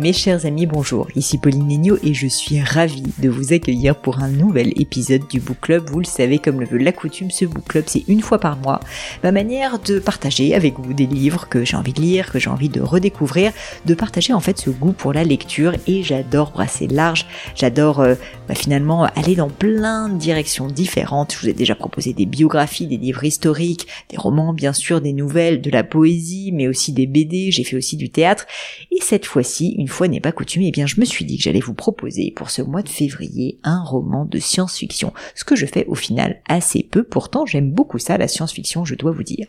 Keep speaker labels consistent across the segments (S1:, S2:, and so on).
S1: Mes chers amis, bonjour, ici Pauline Negno et je suis ravie de vous accueillir pour un nouvel épisode du Book Club. Vous le savez, comme le veut la coutume, ce Book Club, c'est une fois par mois ma manière de partager avec vous des livres que j'ai envie de lire, que j'ai envie de redécouvrir, de partager en fait ce goût pour la lecture et j'adore brasser large, j'adore euh, bah, finalement aller dans plein de directions différentes. Je vous ai déjà proposé des biographies, des livres historiques, des romans bien sûr, des nouvelles, de la poésie, mais aussi des BD, j'ai fait aussi du théâtre et cette fois-ci, une fois n'est pas coutume, eh bien je me suis dit que j'allais vous proposer pour ce mois de février un roman de science-fiction. Ce que je fais au final assez peu, pourtant j'aime beaucoup ça, la science-fiction, je dois vous dire.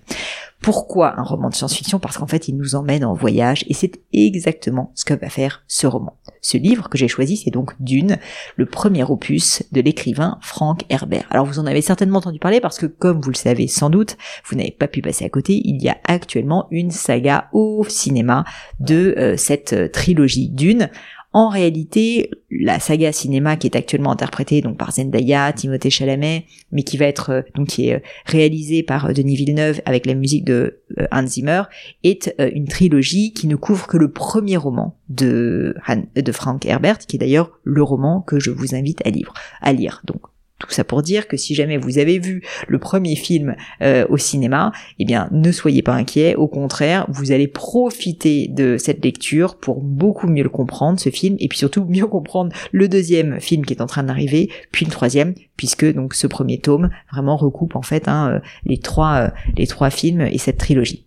S1: Pourquoi un roman de science-fiction? Parce qu'en fait il nous emmène en voyage et c'est exactement ce que va faire ce roman. Ce livre que j'ai choisi, c'est donc Dune, le premier opus de l'écrivain Frank Herbert. Alors vous en avez certainement entendu parler parce que comme vous le savez sans doute, vous n'avez pas pu passer à côté, il y a actuellement une saga au cinéma de euh, cette euh, trilogie d'une. En réalité, la saga cinéma qui est actuellement interprétée donc par Zendaya, Timothée Chalamet, mais qui va être euh, donc qui est réalisée par Denis Villeneuve avec la musique de Hans Zimmer, est une trilogie qui ne couvre que le premier roman de, de Frank Herbert, qui est d'ailleurs le roman que je vous invite à lire. À lire. Donc tout ça pour dire que si jamais vous avez vu le premier film euh, au cinéma, eh bien ne soyez pas inquiets, au contraire, vous allez profiter de cette lecture pour beaucoup mieux le comprendre, ce film, et puis surtout mieux comprendre le deuxième film qui est en train d'arriver, puis le troisième, puisque donc ce premier tome vraiment recoupe en fait hein, euh, les trois euh, les trois films et cette trilogie.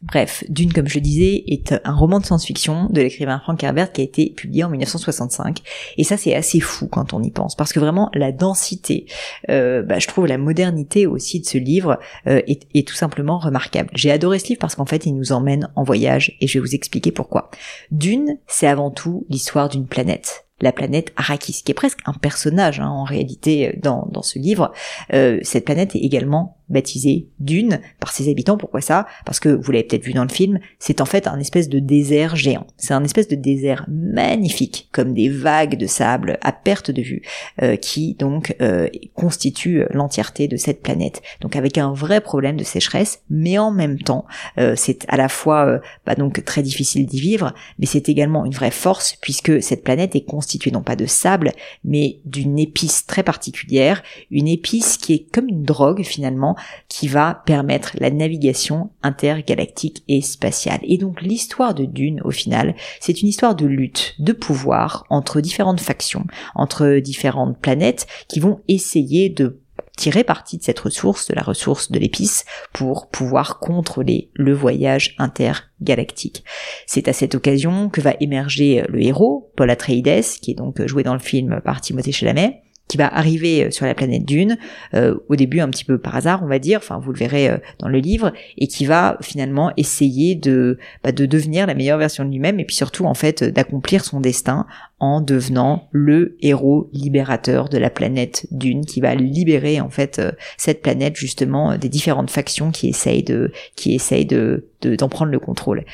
S1: Bref, Dune, comme je le disais, est un roman de science-fiction de l'écrivain Frank Herbert qui a été publié en 1965. Et ça, c'est assez fou quand on y pense, parce que vraiment, la densité, euh, bah, je trouve la modernité aussi de ce livre euh, est, tout simplement remarquable. J'ai adoré ce livre parce qu'en fait, il nous emmène en voyage, et je vais vous expliquer pourquoi. Dune, c'est avant tout l'histoire d'une planète la planète Arrakis, qui est presque un personnage hein, en réalité dans, dans ce livre. Euh, cette planète est également baptisée Dune par ses habitants. Pourquoi ça? Parce que vous l'avez peut-être vu dans le film, c'est en fait un espèce de désert géant. C'est un espèce de désert magnifique, comme des vagues de sable à perte de vue, euh, qui donc euh, constitue l'entièreté de cette planète. Donc avec un vrai problème de sécheresse, mais en même temps, euh, c'est à la fois bah donc très difficile d'y vivre, mais c'est également une vraie force puisque cette planète est constituée constitué non pas de sable, mais d'une épice très particulière, une épice qui est comme une drogue finalement, qui va permettre la navigation intergalactique et spatiale. Et donc l'histoire de Dune, au final, c'est une histoire de lutte, de pouvoir entre différentes factions, entre différentes planètes qui vont essayer de tirer parti de cette ressource, de la ressource de l'épice, pour pouvoir contrôler le voyage intergalactique. C'est à cette occasion que va émerger le héros, Paul Atreides, qui est donc joué dans le film par Timothée Chalamet, qui va arriver euh, sur la planète Dune, euh, au début un petit peu par hasard, on va dire, enfin vous le verrez euh, dans le livre, et qui va finalement essayer de, bah, de devenir la meilleure version de lui-même, et puis surtout en fait d'accomplir son destin en devenant le héros libérateur de la planète Dune, qui va libérer en fait cette planète justement des différentes factions qui essayent de, qui essayent de d'en prendre le contrôle.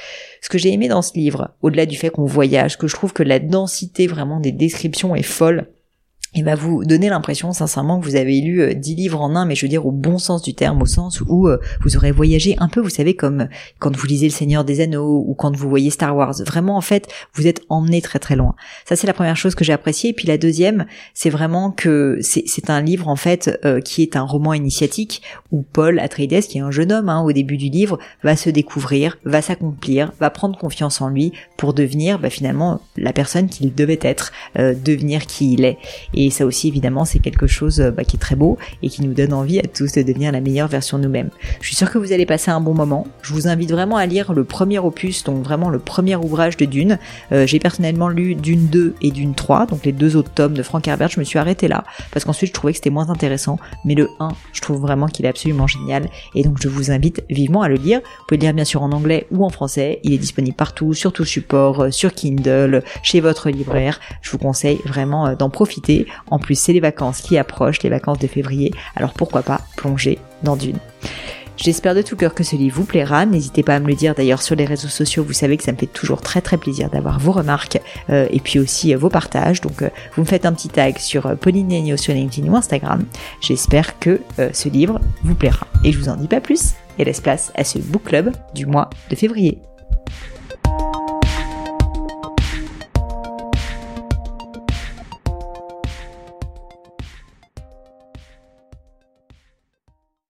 S1: Ce que j'ai aimé dans ce livre, au-delà du fait qu'on voyage, que je trouve que la densité vraiment des descriptions est folle, il va vous donner l'impression sincèrement que vous avez lu euh, dix livres en un, mais je veux dire au bon sens du terme, au sens où euh, vous aurez voyagé un peu, vous savez, comme quand vous lisez Le Seigneur des Anneaux ou quand vous voyez Star Wars. Vraiment, en fait, vous êtes emmené très très loin. Ça, c'est la première chose que j'ai appréciée. Et puis la deuxième, c'est vraiment que c'est un livre, en fait, euh, qui est un roman initiatique où Paul Atreides, qui est un jeune homme hein, au début du livre, va se découvrir, va s'accomplir, va prendre confiance en lui pour devenir bah, finalement la personne qu'il devait être, devenir qui il est. Et ça aussi, évidemment, c'est quelque chose euh, bah, qui est très beau et qui nous donne envie à tous de devenir la meilleure version nous-mêmes. Je suis sûre que vous allez passer un bon moment. Je vous invite vraiment à lire le premier opus, donc vraiment le premier ouvrage de Dune. Euh, j'ai personnellement lu Dune 2 et Dune 3, donc les deux autres tomes de Frank Herbert. Je me suis arrêtée là parce qu'ensuite je trouvais que c'était moins intéressant. Mais le 1, je trouve vraiment qu'il est absolument génial et donc je vous invite vivement à le lire. Vous pouvez le lire bien sûr en anglais ou en français. Il est disponible partout, sur tout support, euh, sur Kindle, chez votre libraire. Je vous conseille vraiment d'en profiter. En plus, c'est les vacances qui approchent, les vacances de février, alors pourquoi pas plonger dans Dune. J'espère de tout cœur que ce livre vous plaira. N'hésitez pas à me le dire d'ailleurs sur les réseaux sociaux. Vous savez que ça me fait toujours très très plaisir d'avoir vos remarques euh, et puis aussi euh, vos partages. Donc euh, vous me faites un petit tag sur Pauline sur LinkedIn ou Instagram. J'espère que ce livre vous plaira. Et je vous en dis pas plus et laisse place à ce book club du mois de février.